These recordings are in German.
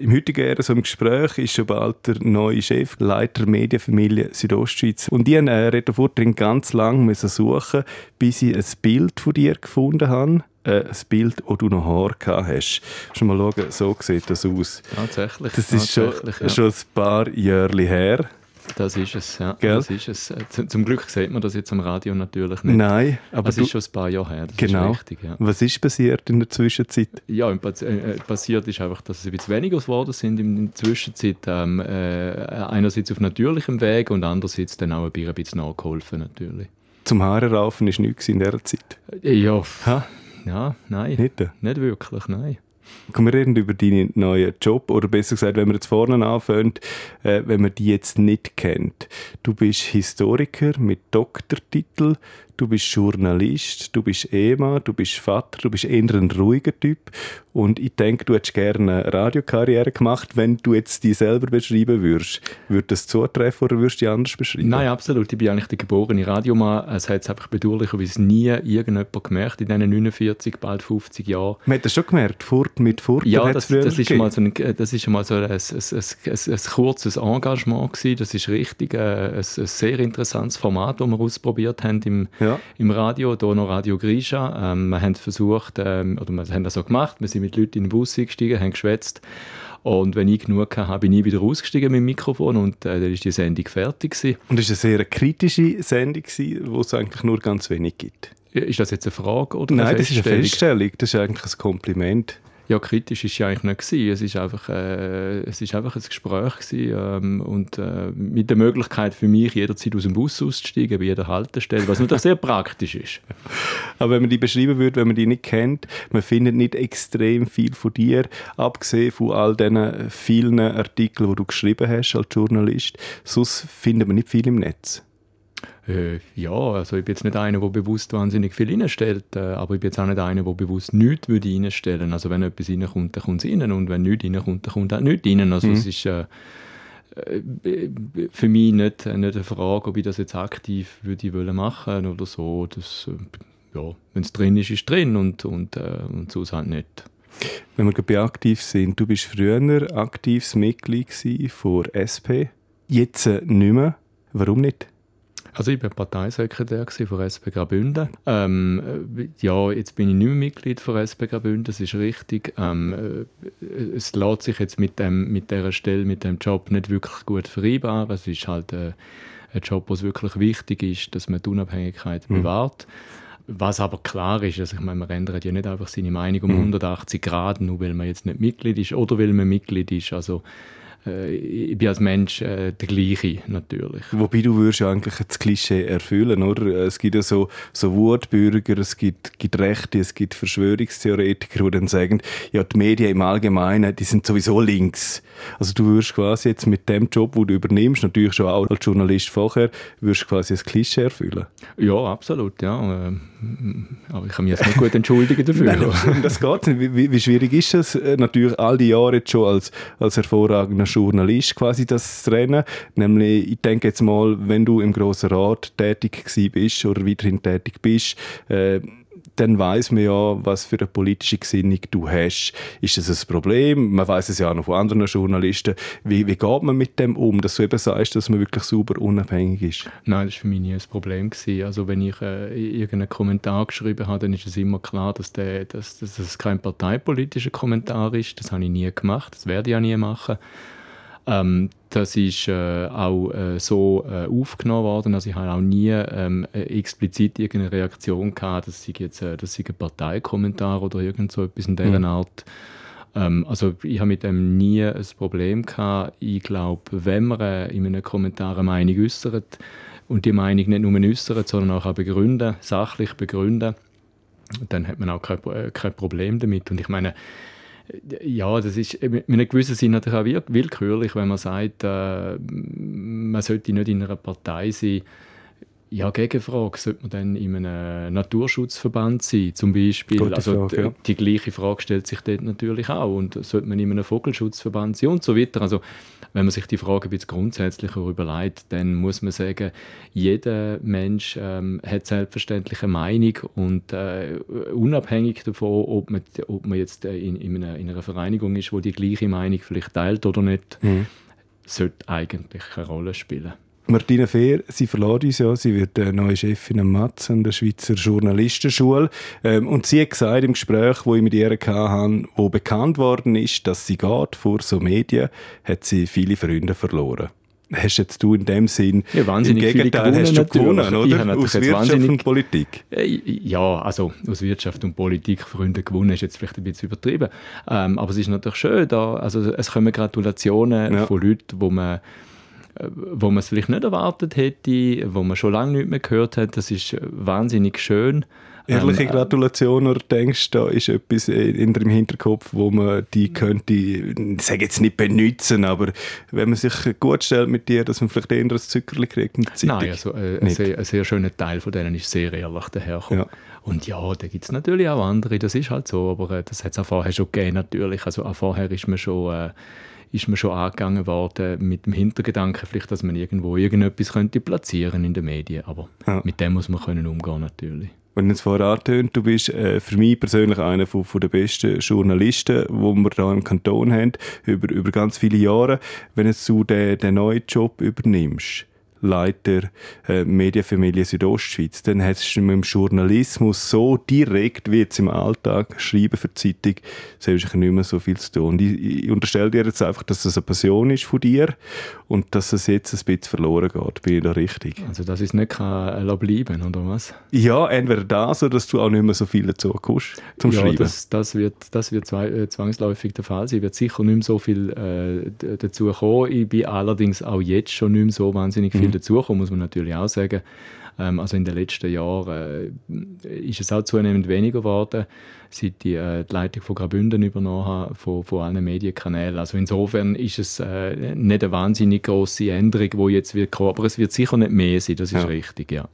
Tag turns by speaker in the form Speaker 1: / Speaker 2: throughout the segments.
Speaker 1: Im heutigen Ära so im Gespräch ist schon bald der neue Chefleiter Medienfamilie Südostschweiz. Und ich musste äh, ganz lange suchen, bis ich ein Bild von dir gefunden habe. Äh, ein Bild, wo du noch Haar gehabt hast. Schon mal schauen, so sieht das aus.
Speaker 2: Tatsächlich.
Speaker 1: Das ist schon, ja. schon ein paar Jahre her.
Speaker 2: Das ist es, ja. Gell? Das ist es. Zum Glück sieht man das jetzt am Radio natürlich nicht.
Speaker 1: Nein, aber
Speaker 2: es ist schon ein paar Jahre her. Das
Speaker 1: genau.
Speaker 2: Ist richtig, ja.
Speaker 1: Was ist passiert in der Zwischenzeit?
Speaker 2: Ja, äh, passiert ist einfach, dass es ein bisschen weniger geworden sind in der Zwischenzeit. Ähm, äh, einerseits auf natürlichem Weg und andererseits dann auch ein bisschen nachgeholfen natürlich.
Speaker 1: Zum Haare raufen war nichts in dieser Zeit?
Speaker 2: Ja, ha? ja nein. Nicht? Nicht wirklich, nein.
Speaker 1: Kommen wir reden über deinen neuen Job oder besser gesagt, wenn wir jetzt vorne anfängt, äh, wenn man die jetzt nicht kennt. Du bist Historiker mit Doktortitel, du bist Journalist, du bist Ehemann, du bist Vater, du bist eher ein ruhiger Typ und ich denke, du hättest gerne eine Radiokarriere gemacht, wenn du jetzt die selber beschreiben würdest. Würde das zutreffen oder würdest du die anders beschreiben?
Speaker 2: Nein, absolut. Ich bin eigentlich der geborene Radiomann. Es hat es einfach bedauerlicherweise nie irgendjemand gemerkt in diesen 49, bald 50 Jahren.
Speaker 1: Man hat das schon gemerkt, Furt mit Furt
Speaker 2: Ja, das, das, ist mal so ein, das ist mal so ein, ein, ein, ein, ein kurzes Engagement gewesen. Das ist richtig äh, ein, ein, sehr interessantes Format, das wir ausprobiert haben im, ja. Im Radio, hier noch Radio Grisha. Ähm, wir haben versucht, ähm, oder wir haben das so gemacht, wir sind mit Leuten in den Bus eingestiegen, haben geschwätzt. Und wenn ich genug hatte, bin ich wieder ausgestiegen mit dem Mikrofon und äh, dann war die Sendung fertig. Gewesen.
Speaker 1: Und es war eine sehr kritische Sendung, wo es eigentlich nur ganz wenig gibt.
Speaker 2: Ist das jetzt eine Frage oder
Speaker 1: eine Nein, das ist eine Feststellung. Das ist eigentlich ein Kompliment.
Speaker 2: Ja, kritisch ist ja eigentlich nicht gewesen. Es ist einfach, äh, es ist einfach ein Gespräch gewesen, ähm, und äh, mit der Möglichkeit für mich jederzeit aus dem Bus auszusteigen bei jeder Haltestelle, was natürlich sehr praktisch ist.
Speaker 1: Aber wenn man die beschreiben würde, wenn man die nicht kennt, man findet nicht extrem viel von dir, abgesehen von all diesen vielen Artikeln, die du geschrieben hast als Journalist. Sonst findet man nicht viel im Netz.
Speaker 2: Äh, ja, also ich bin jetzt nicht einer, der bewusst wahnsinnig viel reinstellt, äh, aber ich bin jetzt auch nicht einer, der bewusst nichts würde reinstellen. Also wenn etwas reinkommt, dann kommt es rein und wenn nichts reinkommt, dann kommt auch nichts rein. Also mhm. es ist äh, äh, für mich nicht, nicht eine Frage, ob ich das jetzt aktiv würde machen oder so. Das, äh, ja, wenn es drin ist, ist es drin und, und, äh, und sonst halt nicht.
Speaker 1: Wenn wir bei aktiv sind, du bist früher aktives Mitglied von SP, jetzt nicht mehr. Warum nicht?
Speaker 2: Also ich war Parteisekretär von SP Graubünden. Ähm, äh, ja, jetzt bin ich nicht mehr Mitglied von SP Graubünden, das ist richtig. Ähm, äh, es lässt sich jetzt mit, dem, mit dieser Stelle, mit dem Job nicht wirklich gut vereinbaren. Es ist halt äh, ein Job, wo es wirklich wichtig ist, dass man die Unabhängigkeit mhm. bewahrt. Was aber klar ist, also ich meine, man ändert ja nicht einfach seine Meinung um mhm. 180 Grad, nur weil man jetzt nicht Mitglied ist oder weil man Mitglied ist. Also äh, ich bin als Mensch äh, der gleiche, natürlich.
Speaker 1: Wobei du würdest ja eigentlich das Klischee erfüllen, oder? Es gibt ja so, so Wutbürger, es gibt, gibt Rechte, es gibt Verschwörungstheoretiker, die dann sagen, ja, die Medien im Allgemeinen, die sind sowieso links. Also du würdest quasi jetzt mit dem Job, den du übernimmst, natürlich schon auch als Journalist vorher, würdest quasi das Klischee erfüllen.
Speaker 2: Ja, absolut, ja. Ähm, aber ich kann mich jetzt nicht gut entschuldigen dafür.
Speaker 1: Nein, das geht nicht. Wie, wie, schwierig ist es äh, natürlich all die Jahre jetzt schon als, als hervorragender Journalist quasi das Rennen? Nämlich, ich denke jetzt mal, wenn du im Grossen Rat tätig bist oder weiterhin tätig bist, äh, dann weiß man ja, was für eine politische Gesinnung du hast. Ist das ein Problem? Man weiß es ja auch noch von anderen Journalisten. Wie, wie geht man mit dem um, dass du eben sagst, dass man wirklich super unabhängig ist?
Speaker 2: Nein, das war für mich nie ein Problem. Also wenn ich äh, irgendeinen Kommentar geschrieben habe, dann ist es immer klar, dass, dass das kein parteipolitischer Kommentar ist. Das habe ich nie gemacht, das werde ich auch nie machen. Ähm, das ist äh, auch äh, so äh, aufgenommen worden. Also ich habe auch nie ähm, äh, explizit irgendeine Reaktion gehabt, dass sie jetzt äh, das sei ein Parteikommentar oder irgend so etwas in dieser mhm. Art. Ähm, also ich habe mit dem nie ein Problem gehabt. Ich glaube, wenn man äh, in einem Kommentar eine Meinung äußert und die Meinung nicht nur äußert, sondern auch begründen, sachlich begründen, dann hat man auch kein, kein Problem damit. Und ich meine, ja, das ist in einem gewissen Sinne natürlich auch willkürlich, wenn man sagt, äh, man sollte nicht in einer Partei sein, ja, Gegenfrage, sollte man dann in einem Naturschutzverband sein, zum Beispiel?
Speaker 1: Gute
Speaker 2: also
Speaker 1: Frage, ja.
Speaker 2: die, die gleiche Frage stellt sich dort natürlich auch. Und sollte man in einem Vogelschutzverband sein und so weiter. Also wenn man sich die Frage ein bisschen grundsätzlicher überlegt, dann muss man sagen, jeder Mensch ähm, hat selbstverständlich eine Meinung und äh, unabhängig davon, ob man, ob man jetzt äh, in, in, einer, in einer Vereinigung ist, wo die gleiche Meinung vielleicht teilt oder nicht,
Speaker 1: Mhm.
Speaker 2: sollte eigentlich keine Rolle spielen.
Speaker 1: Martina Fehr, sie verlässt uns ja, sie wird äh, neue Chefin am Matz an der Schweizer Journalistenschule. Ähm, und sie hat gesagt im Gespräch, wo ich mit ihr hatte, wo bekannt worden ist, dass sie geht vor so Medien, hat sie viele Freunde verloren. Hast jetzt du in dem Sinn,
Speaker 2: Ja, wahnsinnig
Speaker 1: im Gegenteil, hast du
Speaker 2: gewonnen. Ich
Speaker 1: oder? Aus Wirtschaft und Politik.
Speaker 2: Äh, Ja, also aus Wirtschaft und Politik Freunde gewonnen ist jetzt vielleicht ein bisschen übertrieben. Ähm, aber es ist natürlich schön, da, also es kommen Gratulationen
Speaker 1: Ja.
Speaker 2: von Leuten, wo man wo man es vielleicht nicht erwartet hätte, wo man schon lange nicht mehr gehört hat. Das ist äh, wahnsinnig schön.
Speaker 1: Ehrliche
Speaker 2: Ähm,
Speaker 1: Gratulation oder denkst du, da ist etwas äh, in deinem Hinterkopf, wo man die könnte, ich sage jetzt nicht benutzen, aber wenn man sich gut stellt mit dir, dass man vielleicht eher ein Zuckerli kriegt der Zeitung?
Speaker 2: Nein, also äh, ein, sehr, ein sehr schöner Teil von denen ist sehr ehrlich dahergekommen.
Speaker 1: Ja.
Speaker 2: Und ja, da gibt es natürlich auch andere, das ist halt so, aber äh, das hat es auch vorher schon gegeben natürlich. Also auch vorher ist man schon, äh, ist man schon angegangen worden mit dem Hintergedanken vielleicht, dass man irgendwo irgendetwas könnte platzieren in den Medien, aber
Speaker 1: Ja.
Speaker 2: mit dem muss man können umgehen natürlich.
Speaker 1: Wenn du jetzt vorher angetönt, du bist äh, für mich persönlich einer von, von der besten Journalisten, die wir hier im Kanton haben, über, über ganz viele Jahre. Wenn jetzt du den, den neuen Job übernimmst, Leiter äh, Medienfamilie Südostschweiz, dann hast du mit dem Journalismus so direkt wie jetzt im Alltag schreiben für die Zeitung, selbst nicht mehr so viel zu tun. Und ich, ich unterstelle dir jetzt einfach, dass das eine Passion ist von dir und dass es jetzt ein bisschen verloren geht. Bin ich da richtig?
Speaker 2: Also dass es nicht kann, äh, bleiben oder was?
Speaker 1: Ja, entweder das oder dass du auch nicht mehr so viel dazu kommst zum
Speaker 2: ja,
Speaker 1: Schreiben.
Speaker 2: das, das wird, das wird äh, zwangsläufig der Fall sein. Wird sicher nicht mehr so viel äh, dazu kommen. Ich bin allerdings auch jetzt schon nicht mehr so wahnsinnig viel dazu gekommen, muss man natürlich auch sagen. Ähm, also in den letzten Jahren äh, ist es auch zunehmend weniger geworden, seit ich äh, die Leitung von Graubünden übernommen habe, von, von allen Medienkanälen. Also insofern ist es äh, nicht eine wahnsinnig grosse Änderung, die jetzt wird kommen, aber es wird sicher nicht mehr sein, das ist
Speaker 1: Ja.
Speaker 2: richtig, ja.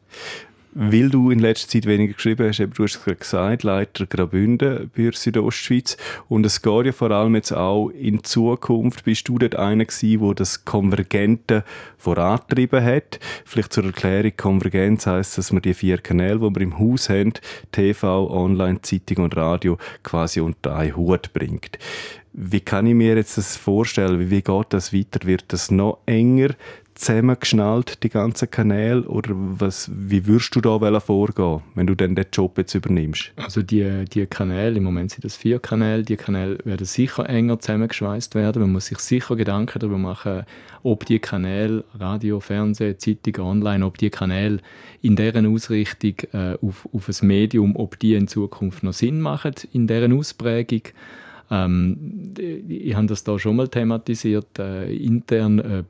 Speaker 1: Weil du in letzter Zeit weniger geschrieben hast, eben, du hast es gesagt, Leiter Graubünden bei der Südostschweiz. Und es geht ja vor allem jetzt auch in Zukunft. Bist du dort einer gewesen, der das Konvergente vorantrieben hat? Vielleicht zur Erklärung, Konvergenz heisst, dass wir die vier Kanäle, die wir im Haus haben, TV, Online, Zeitung und Radio, quasi unter einen Hut bringt. Wie kann ich mir jetzt das vorstellen? Wie geht das weiter? Wird das noch enger zusammengeschnallt, die ganzen Kanäle? Oder was, wie würdest du da vorgehen, wenn du dann den Job jetzt übernimmst?
Speaker 2: Also die, die Kanäle, im Moment sind das vier Kanäle, die Kanäle werden sicher enger zusammengeschweißt werden. Man muss sich sicher Gedanken darüber machen, ob die Kanäle, Radio, Fernsehen, Zeitung, Online, ob die Kanäle in deren Ausrichtung äh, auf, auf ein Medium, ob die in Zukunft noch Sinn machen, in deren Ausprägung. Ähm, ich habe das da schon mal thematisiert. Äh, intern äh,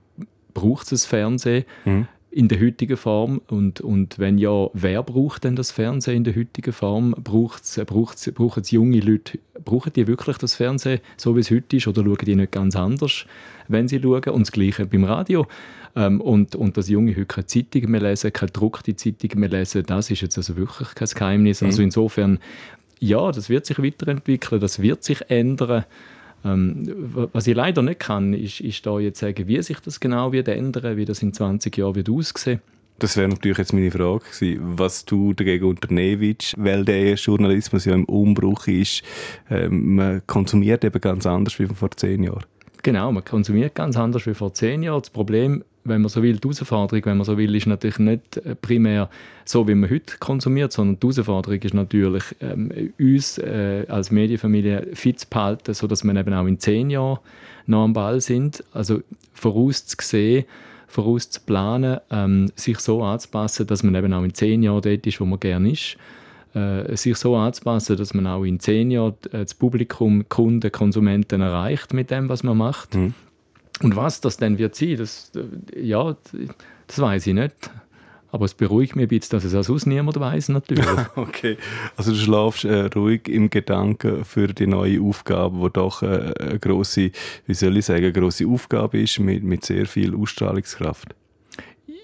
Speaker 2: braucht es Fernsehen
Speaker 1: Mhm.
Speaker 2: in der heutigen Form und, und wenn ja, wer braucht denn das Fernsehen in der heutigen Form? Braucht's, braucht's, brauchen es junge Leute, brauchen die wirklich das Fernsehen, so wie es heute ist, oder schauen die nicht ganz anders, wenn sie schauen? Und das Gleiche beim Radio. Ähm, und, und dass junge heute keine Zeitung mehr lesen, keine gedruckte Zeitung mehr lesen, das ist jetzt also wirklich kein Geheimnis. Also insofern, ja, das wird sich weiterentwickeln, das wird sich ändern. Ähm, wa- was ich leider nicht kann, ist, ist da jetzt sagen, wie sich das genau wird ändern, wie das in 20 Jahren wird aussehen.
Speaker 1: Das wäre natürlich jetzt meine Frage gewesen, was du dagegen unternehmen willst, weil der Journalismus ja im Umbruch ist. Ähm, man konsumiert eben ganz anders wie vor zehn Jahren.
Speaker 2: Genau, man konsumiert ganz anders wie vor zehn Jahren. Das Problem, wenn man so will, die Herausforderung, wenn man so will, ist natürlich nicht äh, primär so, wie man heute konsumiert, sondern die Herausforderung ist natürlich, ähm, uns äh, als Medienfamilie fit zu behalten, sodass wir eben auch in zehn Jahren noch am Ball sind. Also vorauszusehen, vorauszuplanen, ähm, sich so anzupassen, dass man eben auch in zehn Jahren dort ist, wo man gerne ist äh, sich so anzupassen, dass man auch in zehn Jahren äh, das Publikum, Kunden, Konsumenten erreicht mit dem, was man macht.
Speaker 1: Mhm.
Speaker 2: Und was das dann wird sein, das, äh, ja, das weiß ich nicht. Aber es beruhigt mich ein bisschen, dass es auch sonst niemand weiß natürlich.
Speaker 1: Okay, also du schlafst äh, ruhig im Gedanken für die neue Aufgabe, wo doch äh, eine grosse, wie soll ich sagen, eine grosse Aufgabe ist mit, mit sehr viel Ausstrahlungskraft.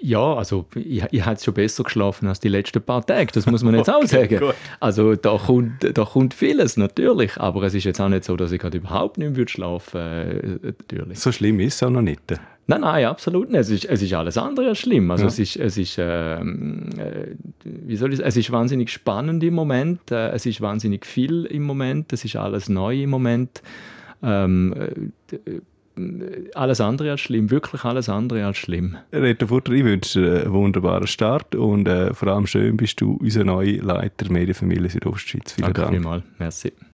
Speaker 2: Ja, also ich, ich habe schon besser geschlafen als die letzten paar Tage, das muss man jetzt auch sagen. Gut. Also da kommt, da kommt vieles natürlich, aber es ist jetzt auch nicht so, dass ich gerade überhaupt nicht mehr schlafen würde. Äh, natürlich.
Speaker 1: So schlimm ist es auch noch nicht.
Speaker 2: Nein, nein, absolut nicht. Es ist, es ist alles andere als schlimm. Also ja. es ist, es ist, ähm, äh, wie soll ich, es ist wahnsinnig spannend im Moment. Äh, es ist wahnsinnig viel im Moment. Es ist alles neu im Moment. Ähm, äh, alles andere als schlimm, wirklich alles andere als schlimm.
Speaker 1: Reto Futter, ich wünsche dir einen wunderbaren Start und äh, vor allem schön bist du unser neuer Leiter Medienfamilie Südostschweiz.
Speaker 2: Vielen Danke Dank. vielmals. Merci.